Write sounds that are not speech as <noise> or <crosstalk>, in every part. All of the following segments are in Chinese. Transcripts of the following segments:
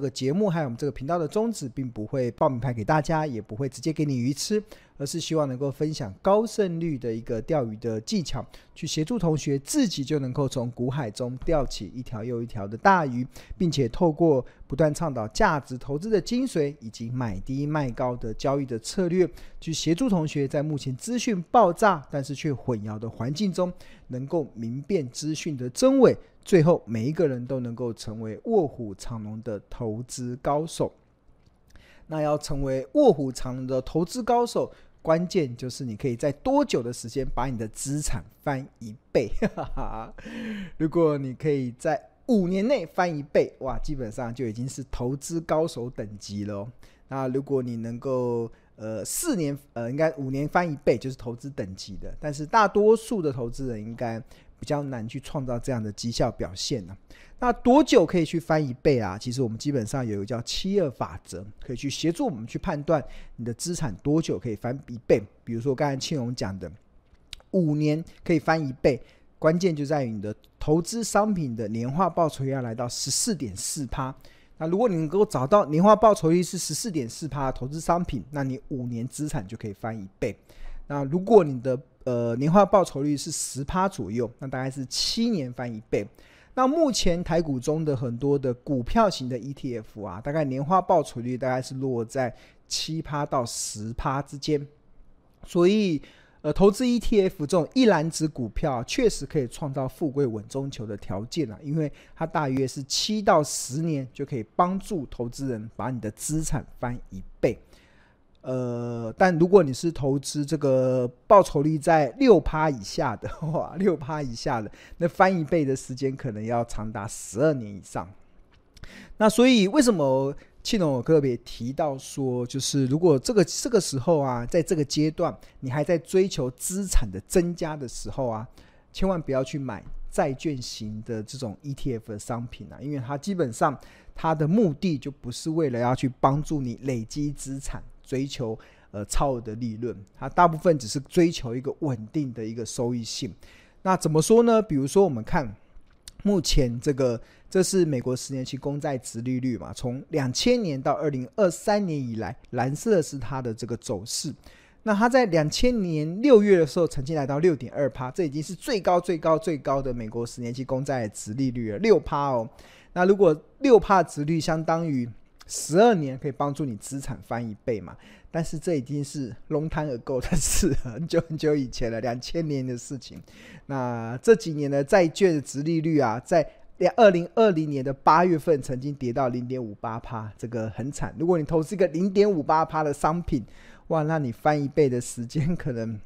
这个节目还有我们这个频道的宗旨，并不会报名牌给大家，也不会直接给你鱼吃。而是希望能够分享高胜率的一个钓鱼的技巧，去协助同学自己就能够从股海中钓起一条又一条的大鱼，并且透过不断倡导价值投资的精髓以及买低卖高的交易的策略，去协助同学在目前资讯爆炸但是却混淆的环境中，能够明辨资讯的真伪，最后每一个人都能够成为卧虎藏龙的投资高手。那要成为卧虎藏龙的投资高手。关键就是你可以在多久的时间把你的资产翻一倍？<laughs> 如果你可以在五年内翻一倍，哇，基本上就已经是投资高手等级了。那如果你能够呃四年呃应该五年翻一倍，就是投资等级的。但是大多数的投资人应该比较难去创造这样的绩效表现呢。那多久可以去翻一倍啊？其实我们基本上有一个叫七二法则，可以去协助我们去判断你的资产多久可以翻一倍。比如说刚才庆荣讲的，五年可以翻一倍，关键就在于你的投资商品的年化报酬要来到十四点四趴。那如果你能够找到年化报酬率是十四点四趴的投资商品，那你五年资产就可以翻一倍。那如果你的呃年化报酬率是十趴左右，那大概是七年翻一倍。那目前台股中的很多的股票型的 ETF 啊，大概年化报酬率大概是落在七趴到十趴之间，所以呃，投资 ETF 这种一篮子股票确实可以创造富贵稳中求的条件啊，因为它大约是七到十年就可以帮助投资人把你的资产翻一倍。呃，但如果你是投资这个报酬率在六趴以下的话，<laughs> 六趴以下的，那翻一倍的时间可能要长达十二年以上。那所以为什么庆隆有特别提到说，就是如果这个这个时候啊，在这个阶段你还在追求资产的增加的时候啊，千万不要去买债券型的这种 ETF 的商品啊，因为它基本上它的目的就不是为了要去帮助你累积资产。追求呃超额的利润，它大部分只是追求一个稳定的一个收益性。那怎么说呢？比如说我们看目前这个，这是美国十年期公债殖利率嘛，从两千年到二零二三年以来，蓝色是它的这个走势。那它在两千年六月的时候，曾经来到六点二趴，这已经是最高最高最高的美国十年期公债殖利率了，六趴哦。那如果六趴殖率相当于十二年可以帮助你资产翻一倍嘛？但是这已经是 long time ago 的事，很久很久以前了，两千年的事情。那这几年的债券的殖利率啊，在二零二零年的八月份曾经跌到零点五八趴，这个很惨。如果你投资一个零点五八趴的商品，哇，那你翻一倍的时间可能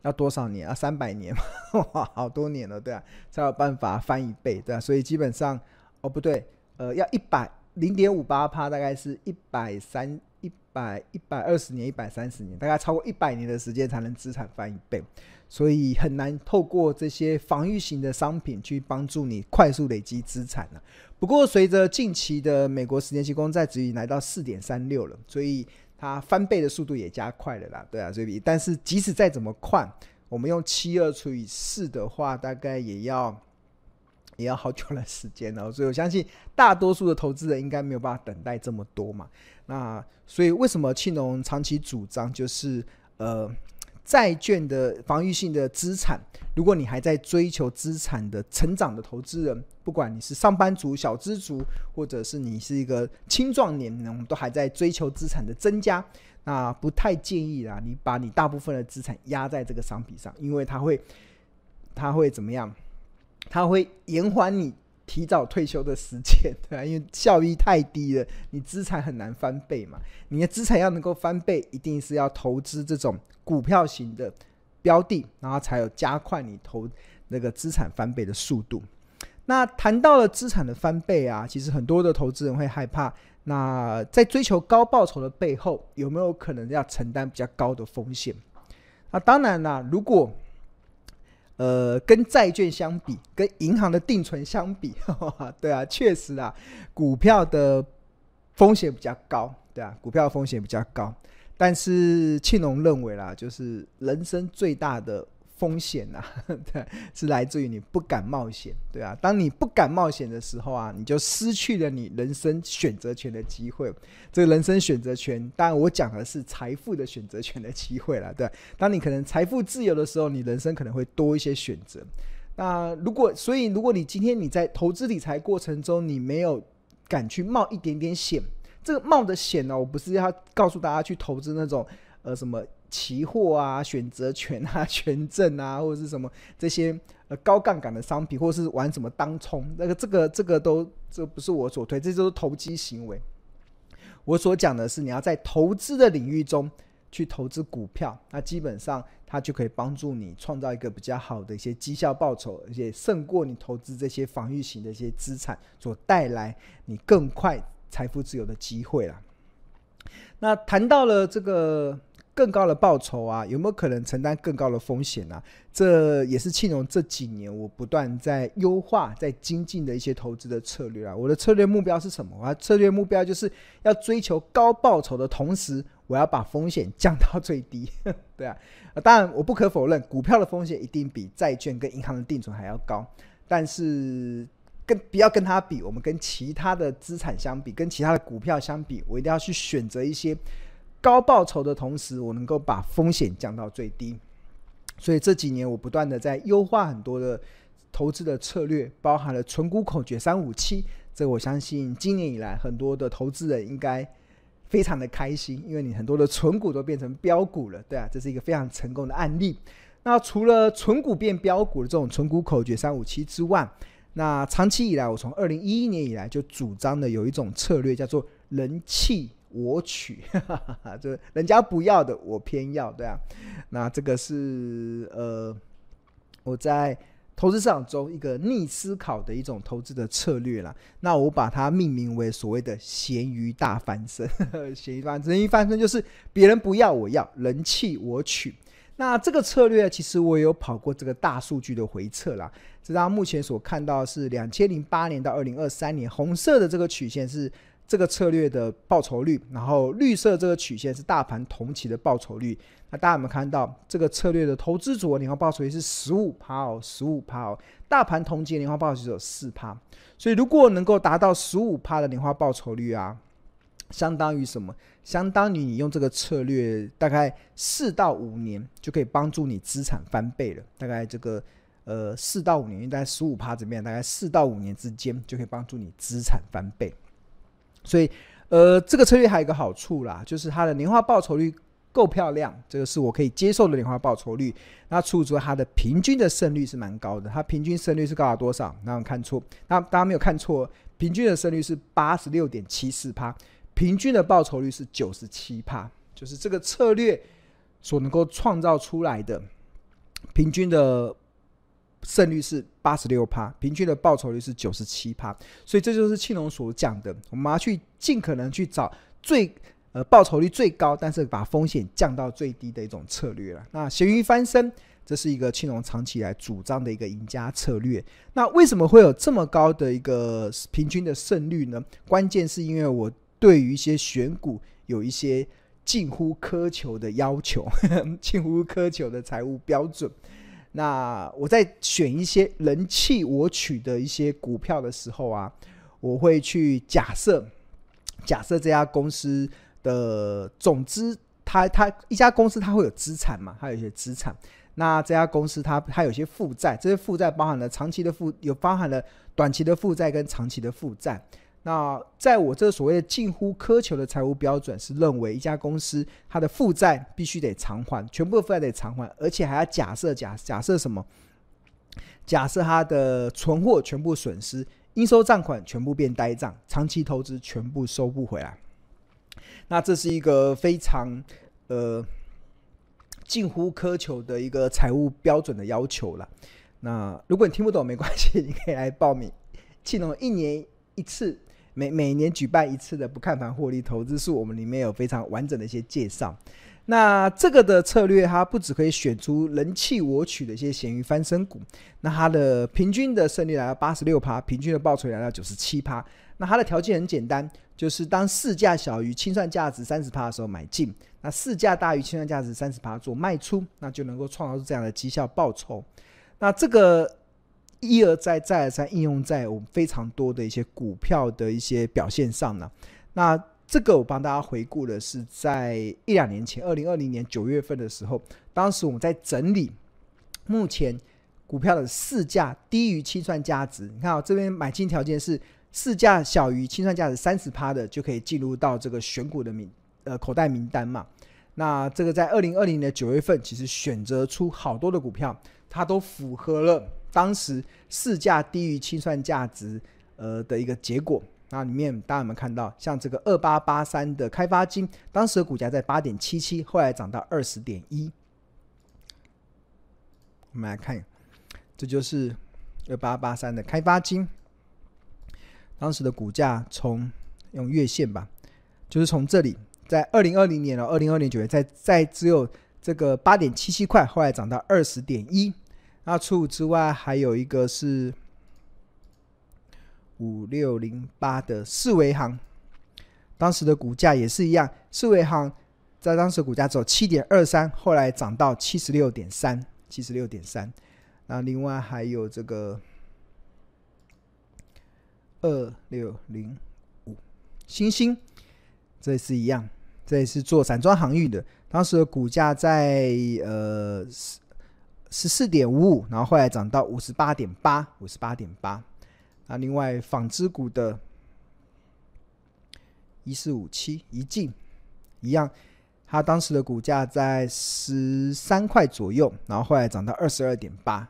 要多少年啊？三百年，<laughs> 哇，好多年了，对啊，才有办法翻一倍，对啊。所以基本上，哦，不对，呃，要一百。零点五八趴，大概是一百三、一百、一百二十年、一百三十年，大概超过一百年的时间才能资产翻一倍，所以很难透过这些防御型的商品去帮助你快速累积资产了。不过，随着近期的美国十年期公债殖利率来到四点三六了，所以它翻倍的速度也加快了啦。对啊，所以但是即使再怎么快，我们用七二除以四的话，大概也要。也要好久的时间哦，所以我相信大多数的投资人应该没有办法等待这么多嘛。那所以为什么庆农长期主张就是呃债券的防御性的资产？如果你还在追求资产的成长的投资人，不管你是上班族、小资族，或者是你是一个青壮年，我们都还在追求资产的增加，那不太建议啦。你把你大部分的资产压在这个商品上，因为它会它会怎么样？它会延缓你提早退休的时间，<laughs> 对啊，因为效益太低了，你资产很难翻倍嘛。你的资产要能够翻倍，一定是要投资这种股票型的标的，然后才有加快你投那个资产翻倍的速度。那谈到了资产的翻倍啊，其实很多的投资人会害怕。那在追求高报酬的背后，有没有可能要承担比较高的风险？那当然啦，如果呃，跟债券相比，跟银行的定存相比，呵 <laughs> 呵对啊，确实啊，股票的风险比较高，对啊，股票风险比较高。但是庆隆认为啦，就是人生最大的风险呐、啊，<laughs> 对，是来自于你不敢冒险，对啊。当你不敢冒险的时候啊，你就失去了你人生选择权的机会。这个人生选择权，当然我讲的是财富的选择权的机会了，对。当你可能财富自由的时候，你人生可能会多一些选择。那如果，所以如果你今天你在投资理财过程中，你没有敢去冒一点点险，这个冒的险呢，我不是要告诉大家去投资那种呃什么。期货啊，选择权啊，<laughs> 权证啊，或者是什么这些呃高杠杆的商品，或者是玩什么当冲，那个这个这个都这不是我所推，这都是投机行为。我所讲的是你要在投资的领域中去投资股票，那基本上它就可以帮助你创造一个比较好的一些绩效报酬，而且胜过你投资这些防御型的一些资产所带来你更快财富自由的机会啦。那谈到了这个。更高的报酬啊，有没有可能承担更高的风险呢、这也是庆荣这几年我不断在优化、在精进的一些投资的策略啊。我的策略目标是什么？我的策略目标就是要追求高报酬的同时，我要把风险降到最低。<laughs> 对啊，当然我不可否认，股票的风险一定比债券跟银行的定存还要高。但是跟不要跟它比，我们跟其他的资产相比，跟其他的股票相比，我一定要去选择一些。高报酬的同时，我能够把风险降到最低，所以这几年我不断的在优化很多的投资的策略，包含了存股口诀三五七。这我相信今年以来很多的投资人应该非常的开心，因为你很多的存股都变成标股了，对啊，这是一个非常成功的案例。那除了存股变标股的这种存股口诀三五七之外，那长期以来，我从二零一一年以来就主张的有一种策略叫做人气我取，<laughs> 就是人家不要的，我偏要，对啊。那这个是呃，我在投资市场中一个逆思考的一种投资的策略啦。那我把它命名为所谓的“咸鱼大翻身”。<laughs> 咸鱼翻身，咸鱼翻身就是别人不要，我要，人弃我取。那这个策略其实我也有跑过这个大数据的回测啦。这张目前所看到是两千零八年到二零二三年，红色的这个曲线是。这个策略的报酬率，然后绿色这个曲线是大盘同期的报酬率。那大家有没有看到这个策略的投资组合年化报酬率是十五趴哦，十五趴哦。大盘同期年化报酬率只有四趴，所以如果能够达到十五趴的年化报酬率啊，相当于什么？相当于你用这个策略大概四到五年就可以帮助你资产翻倍了。大概这个呃四到五年，大概十五趴这边，大概四到五年之间就可以帮助你资产翻倍。所以，呃，这个策略还有一个好处啦，就是它的年化报酬率够漂亮，这个是我可以接受的年化报酬率。那除此之外，它的平均的胜率是蛮高的，它平均胜率是高达多少？那我看错，那大家没有看错，平均的胜率是八十六点七四趴，平均的报酬率是九十七趴，就是这个策略所能够创造出来的平均的。胜率是八十六趴，平均的报酬率是九十七趴，所以这就是庆龙所讲的，我们要去尽可能去找最呃报酬率最高，但是把风险降到最低的一种策略了。那咸鱼翻身，这是一个庆龙长期以来主张的一个赢家策略。那为什么会有这么高的一个平均的胜率呢？关键是因为我对于一些选股有一些近乎苛求的要求，<laughs> 近乎苛求的财务标准。那我在选一些人弃我取的一些股票的时候啊，我会去假设，假设这家公司的总资，它它一家公司它会有资产嘛，它有一些资产。那这家公司它它有些负债，这些负债包含了长期的负，有包含了短期的负债跟长期的负债。那在我这所谓的近乎苛求的财务标准是认为一家公司它的负债必须得偿还，全部的负债得偿还，而且还要假设假假设什么？假设它的存货全部损失，应收账款全部变呆账，长期投资全部收不回来。那这是一个非常呃近乎苛求的一个财务标准的要求了。那如果你听不懂没关系，你可以来报名庆农一年一次。每每年举办一次的不看盘获利投资是，我们里面有非常完整的一些介绍。那这个的策略，它不只可以选出人弃我取的一些咸鱼翻身股，那它的平均的胜率来到八十六趴，平均的报酬来到九十七趴。那它的条件很简单，就是当市价小于清算价值三十趴的时候买进，那市价大于清算价值三十趴做卖出，那就能够创造出这样的绩效报酬。那这个一而再再而三应用在我们非常多的一些股票的一些表现上呢。那这个我帮大家回顾的是在一两年前，二零二零年九月份的时候，当时我们在整理目前股票的市价低于清算价值。你看啊，这边买进条件是市价小于清算价值三十趴的，就可以进入到这个选股的名呃口袋名单嘛。那这个在二零二零年九月份，其实选择出好多的股票，它都符合了当时市价低于清算价值呃的一个结果。那里面大家有没有看到，像这个二八八三的开发金，当时的股价在八点七七，后来涨到二十点一。我们来看，这就是二八八三的开发金，当时的股价从用月线吧，就是从这里，在二零二零年了，二零二零九月在在只有这个八点七七块，后来涨到二十点一。那除此之外，还有一个是。五六零八的四维行，当时的股价也是一样。四维行在当时股价只有七点二三，后来涨到七十六点三，七十六点三。那另外还有这个二六零五星星，这也是一样，这也是做散装航运的。当时的股价在呃十四点五五，然后后来涨到五十八点八，五十八点八。那另外纺织股的一四五七一进一样，它当时的股价在十三块左右，然后后来涨到二十二点八。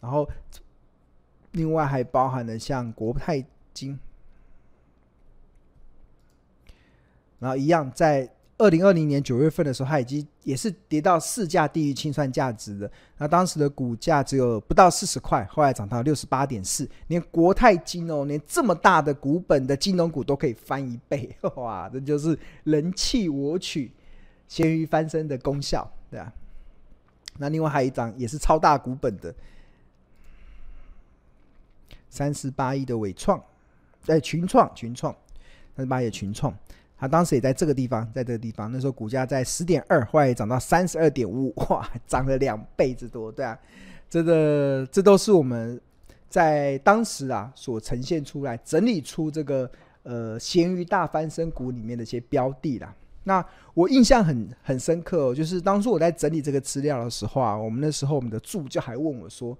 然后另外还包含了像国泰金，然后一样在。二零二零年九月份的时候，它已经也是跌到市价低于清算价值的。那当时的股价只有不到四十块，后来涨到六十八点四。连国泰金哦，连这么大的股本的金融股都可以翻一倍，<laughs> 哇！这就是人弃我取、咸鱼翻身的功效，对啊。那另外还有一张也是超大股本的三十八亿的伟创，哎，群创，群创，三十八亿群创。他当时也在这个地方，在这个地方，那时候股价在十点二，后来涨到三十二点五，哇，涨了两倍之多，对啊，这个这都是我们在当时啊所呈现出来、整理出这个呃咸鱼大翻身股里面的一些标的啦。那我印象很很深刻哦，就是当初我在整理这个资料的时候啊，我们那时候我们的助教还问我说：“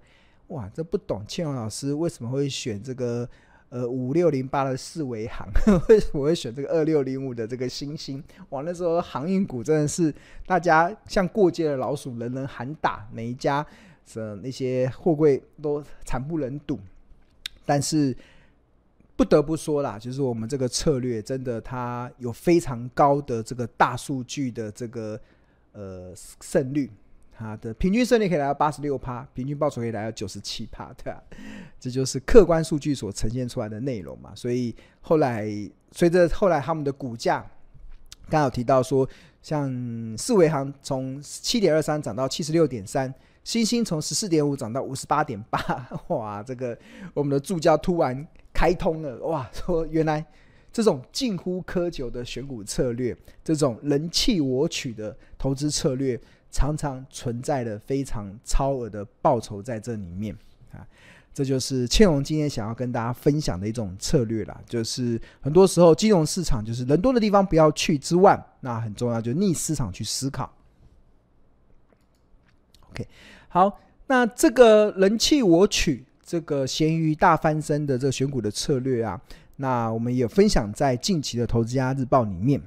哇，这不懂庆荣老师为什么会选这个？”呃，五六零八的四维航，<laughs> 为什么会选这个二六零五的这个星星？哇，那时候航运股真的是大家像过街的老鼠，人人喊打，每一家的那些货柜都惨不忍睹。但是不得不说啦，就是我们这个策略真的它有非常高的这个大数据的这个呃胜率。它的平均胜率可以来到八十六趴，平均报酬可以来到九十七趴，<laughs> 对啊，这就是客观数据所呈现出来的内容嘛。所以后来随着后来他们的股价，刚好提到说，像四维行从七点二三涨到七十六点三，星星从十四点五涨到五十八点八，<laughs> 哇，这个我们的助教突然开通了，哇，<laughs> 说原来这种近乎苛求的选股策略，这种人弃我取的投资策略。常常存在的非常超额的报酬在这里面啊，这就是庆荣今天想要跟大家分享的一种策略啦。就是很多时候金融市场就是人多的地方不要去之外，那很重要就逆市场去思考。OK，好，那这个人弃我取，这个咸鱼大翻身的这个选股的策略啊，那我们也分享在近期的投资家日报里面。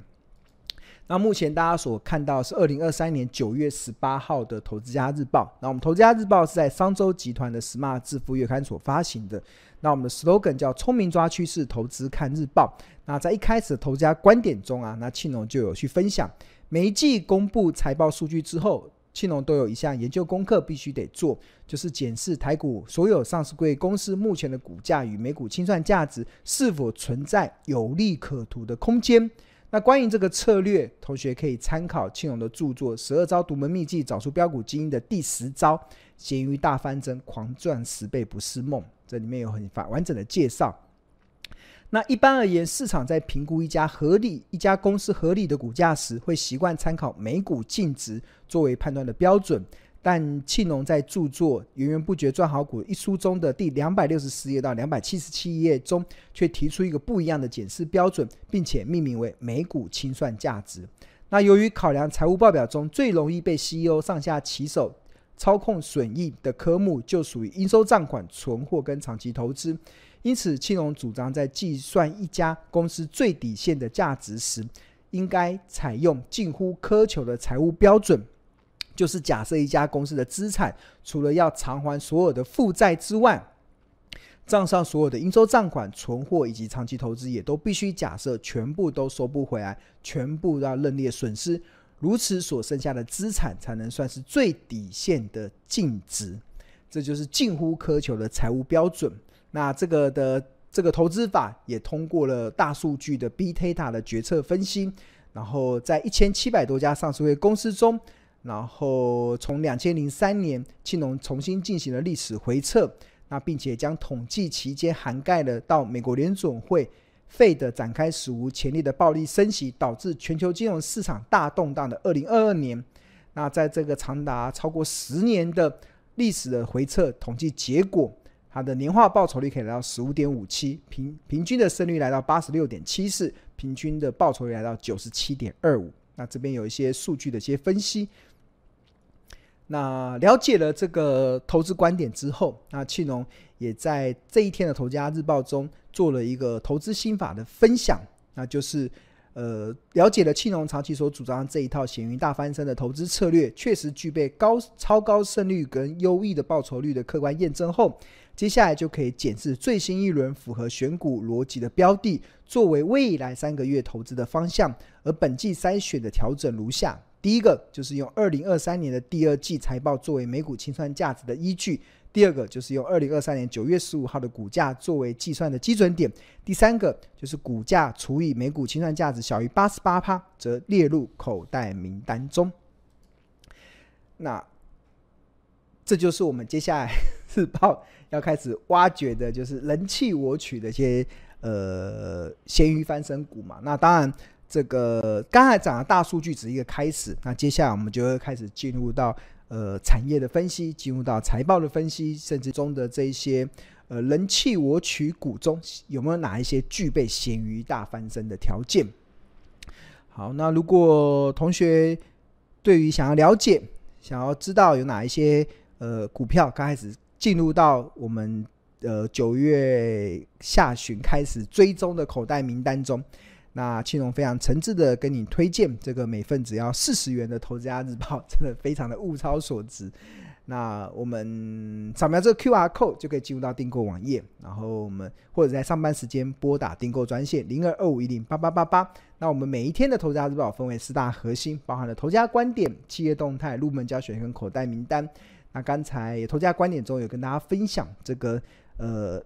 那目前大家所看到是二零二三年九月十八号的《投资家日报》。那我们《投资家日报》是在商周集团的 Smart 致富月刊所发行的。那我们的 slogan 叫“聪明抓趋势，投资看日报”。那在一开始的投资家观点中啊，那庆农就有去分享，每一季公布财报数据之后，庆农都有一项研究功课必须得做，就是检视台股所有上市柜公司目前的股价与每股清算价值是否存在有利可图的空间。那关于这个策略，同学可以参考庆荣的著作《十二招独门秘技找出标股精英》的第十招“咸鱼大翻身，狂赚十倍不是梦”。这里面有很完整的介绍。那一般而言，市场在评估一家合理、一家公司合理的股价时，会习惯参考每股净值作为判断的标准。但庆隆在著作《源源不绝赚好股》一书中的第两百六十四页到两百七十七页中，却提出一个不一样的检视标准，并且命名为每股清算价值。那由于考量财务报表中最容易被 CEO 上下其手操控损益的科目，就属于应收账款、存货跟长期投资，因此庆隆主张在计算一家公司最底线的价值时，应该采用近乎苛求的财务标准。就是假设一家公司的资产除了要偿还所有的负债之外，账上所有的应收账款、存货以及长期投资也都必须假设全部都收不回来，全部要认列损失，如此所剩下的资产才能算是最底线的净值。这就是近乎苛求的财务标准。那这个的这个投资法也通过了大数据的 B Data 的决策分析，然后在一千七百多家上市会公司中。然后从两千零三年，庆农重新进行了历史回测，那并且将统计期间涵盖了到美国联准会费的展开史无前例的暴力升息，导致全球金融市场大动荡的二零二二年。那在这个长达超过十年的历史的回测统计结果，它的年化报酬率可以来到十五点五七，平平均的胜率来到八十六点七四，平均的报酬率来到九十七点二五。那这边有一些数据的一些分析。那了解了这个投资观点之后，那庆农也在这一天的《投家日报》中做了一个投资心法的分享，那就是呃了解了庆农长期所主张这一套咸鱼大翻身的投资策略，确实具备高超高胜率跟优异的报酬率的客观验证后，接下来就可以检视最新一轮符合选股逻辑的标的，作为未来三个月投资的方向，而本季筛选的调整如下。第一个就是用二零二三年的第二季财报作为每股清算价值的依据；第二个就是用二零二三年九月十五号的股价作为计算的基准点；第三个就是股价除以每股清算价值小于八十八趴，则列入口袋名单中。那这就是我们接下来日报要开始挖掘的，就是人气我取的一些呃咸鱼翻身股嘛。那当然。这个刚才讲的大数据只是一个开始，那接下来我们就会开始进入到呃产业的分析，进入到财报的分析，甚至中的这一些呃人弃我取股中有没有哪一些具备咸鱼大翻身的条件？好，那如果同学对于想要了解、想要知道有哪一些呃股票刚开始进入到我们呃九月下旬开始追踪的口袋名单中。那庆农非常诚挚的跟你推荐这个每份只要四十元的《投资家日报》，真的非常的物超所值。<laughs> 那我们扫描这个 QR code 就可以进入到订购网页，然后我们或者在上班时间拨打订购专线零二二五一零八八八八。那我们每一天的《投资家日报》分为四大核心，包含了投家观点、企业动态、入门教学跟口袋名单。那刚才投家观点中有跟大家分享这个呃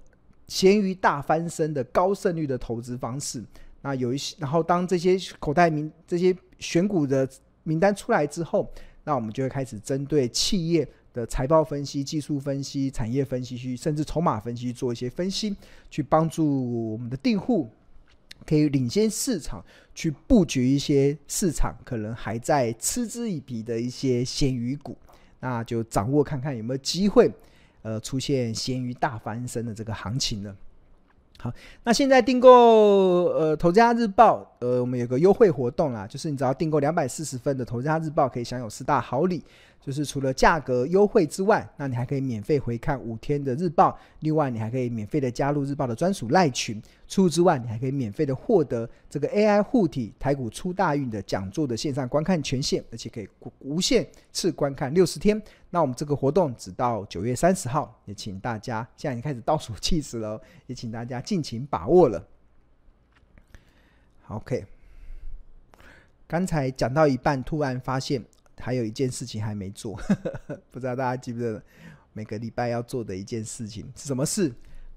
咸鱼大翻身的高胜率的投资方式。啊有一些，然后当这些口袋名、这些选股的名单出来之后，那我们就会开始针对企业的财报分析、技术分析、产业分析去，甚至筹码分析做一些分析，去帮助我们的订户可以领先市场，去布局一些市场可能还在嗤之以鼻的一些咸鱼股，那就掌握看看有没有机会，呃，出现咸鱼大翻身的这个行情呢？好，那现在订购呃《投资家日报》呃，我们有个优惠活动啦，就是你只要订购两百四十分的《投资家日报》，可以享有四大好礼。就是除了价格优惠之外，那你还可以免费回看五天的日报。另外，你还可以免费的加入日报的专属赖群。除此之外，你还可以免费的获得这个 AI 护体台股出大运的讲座的线上观看权限，而且可以无限次观看六十天。那我们这个活动只到九月三十号，也请大家现在已经开始倒数计时了，也请大家尽情把握了。OK，刚才讲到一半，突然发现。还有一件事情还没做，<laughs> 不知道大家记不记得每个礼拜要做的一件事情是什么事？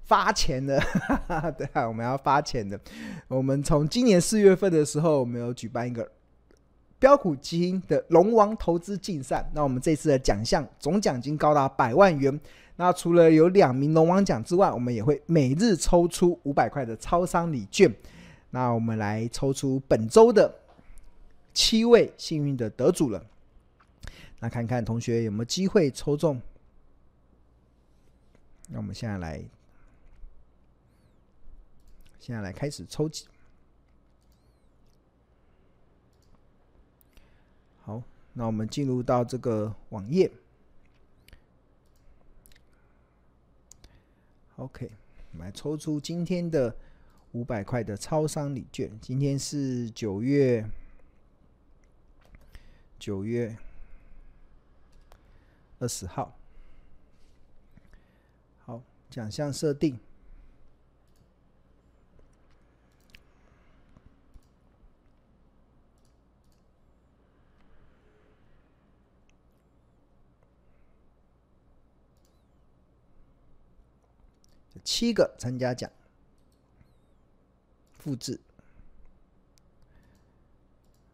发钱的，<laughs> 对啊，我们要发钱的。我们从今年四月份的时候，我们有举办一个标股基因的龙王投资竞赛。那我们这次的奖项总奖金高达百万元。那除了有两名龙王奖之外，我们也会每日抽出五百块的超商礼券。那我们来抽出本周的七位幸运的得主了。那看看同学有没有机会抽中？那我们现在来，现在来开始抽集。好，那我们进入到这个网页。OK，我们来抽出今天的五百块的超商礼券。今天是九月九月。二十号，好，奖项设定，七个参加奖，复制，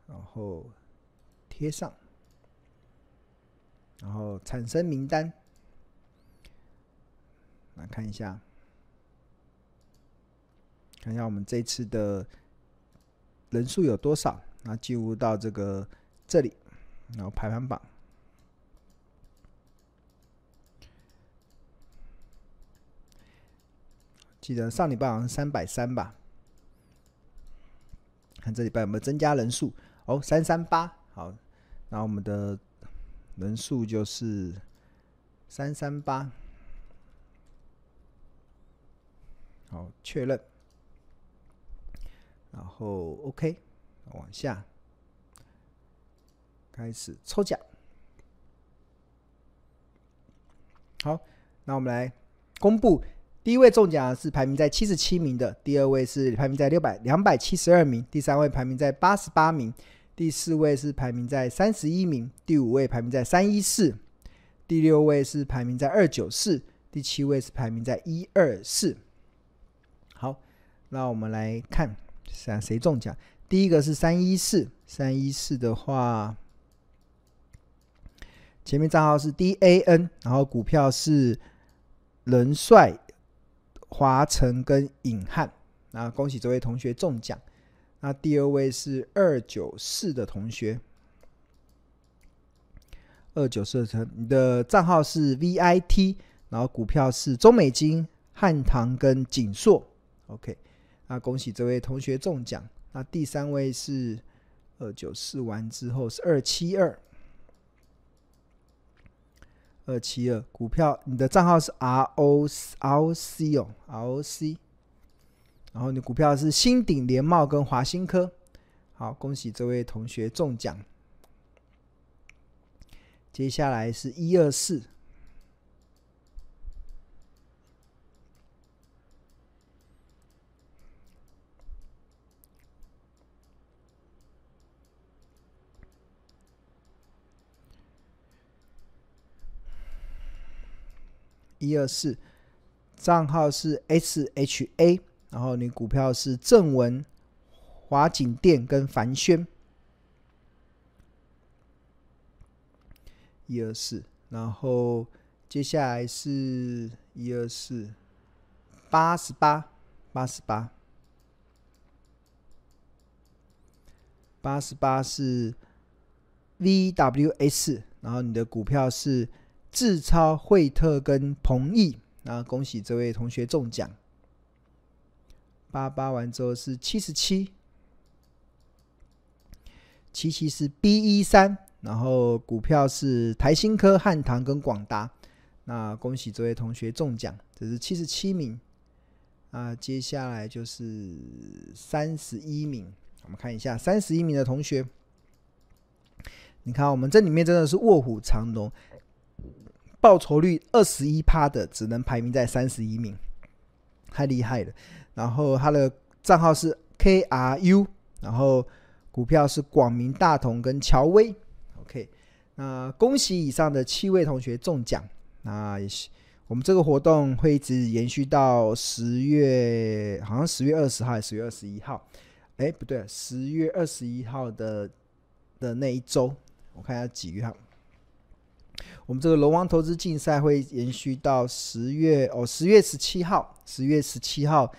然后贴上。然后产生名单，来看一下，看一下我们这次的人数有多少。那进入到这个这里，然后排行榜，记得上礼拜好像三百三吧？看这礼拜有没有增加人数？哦，三三八。好，那我们的。人数就是三三八，好，确认，然后 OK，往下开始抽奖。好，那我们来公布，第一位中奖是排名在七十七名的，第二位是排名在六百两百七十二名，第三位排名在八十八名。第四位是排名在三十一名，第五位排名在三一四，第六位是排名在二九四，第七位是排名在一二四。好，那我们来看，想谁中奖。第一个是三一四，三一四的话，前面账号是 DAN，然后股票是仁帅、华晨跟尹汉。那恭喜这位同学中奖。那第二位是二九四的同学，二九四的，你的账号是 VIT，然后股票是中美金、汉唐跟景硕。OK，那恭喜这位同学中奖。那第三位是二九四完之后是二七二，二七二股票，你的账号是 R O R C 哦，ROC。然后你股票是新鼎联茂跟华新科，好，恭喜这位同学中奖。接下来是一二四，一二四，账号是 SHA。然后你股票是正文、华景店跟凡轩，一二四，然后接下来是一二四八十八八十八八十八是 VWS，然后你的股票是智超、惠特跟鹏毅，那恭喜这位同学中奖。八八完之后是七十七，七七是 B 一三，然后股票是台新科、汉唐跟广达。那恭喜这位同学中奖，这是七十七名。啊，接下来就是三十一名，我们看一下三十一名的同学。你看，我们这里面真的是卧虎藏龙，报酬率二十一趴的，只能排名在三十一名，太厉害了。然后他的账号是 KRU，然后股票是广明大同跟乔威。OK，那恭喜以上的七位同学中奖。那也是我们这个活动会一直延续到十月，好像十月二十号还是十月二十一号？哎，不对，十月二十一号的的那一周，我看一下几月哈。我们这个龙王投资竞赛会延续到十月哦，十月十七号，十月十七号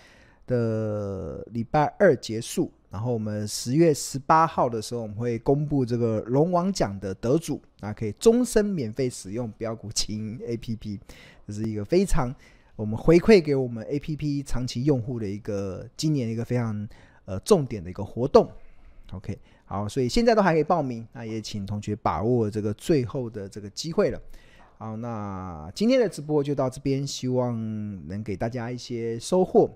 的礼拜二结束。然后我们十月十八号的时候，我们会公布这个龙王奖的得主，那可以终身免费使用标股金 APP，这是一个非常我们回馈给我们 APP 长期用户的一个今年一个非常呃重点的一个活动。OK。好，所以现在都还可以报名，那也请同学把握这个最后的这个机会了。好，那今天的直播就到这边，希望能给大家一些收获。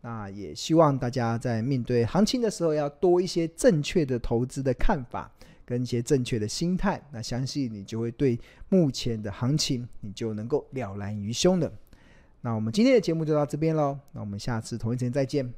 那也希望大家在面对行情的时候，要多一些正确的投资的看法，跟一些正确的心态。那相信你就会对目前的行情，你就能够了然于胸的。那我们今天的节目就到这边喽，那我们下次同一时间再见。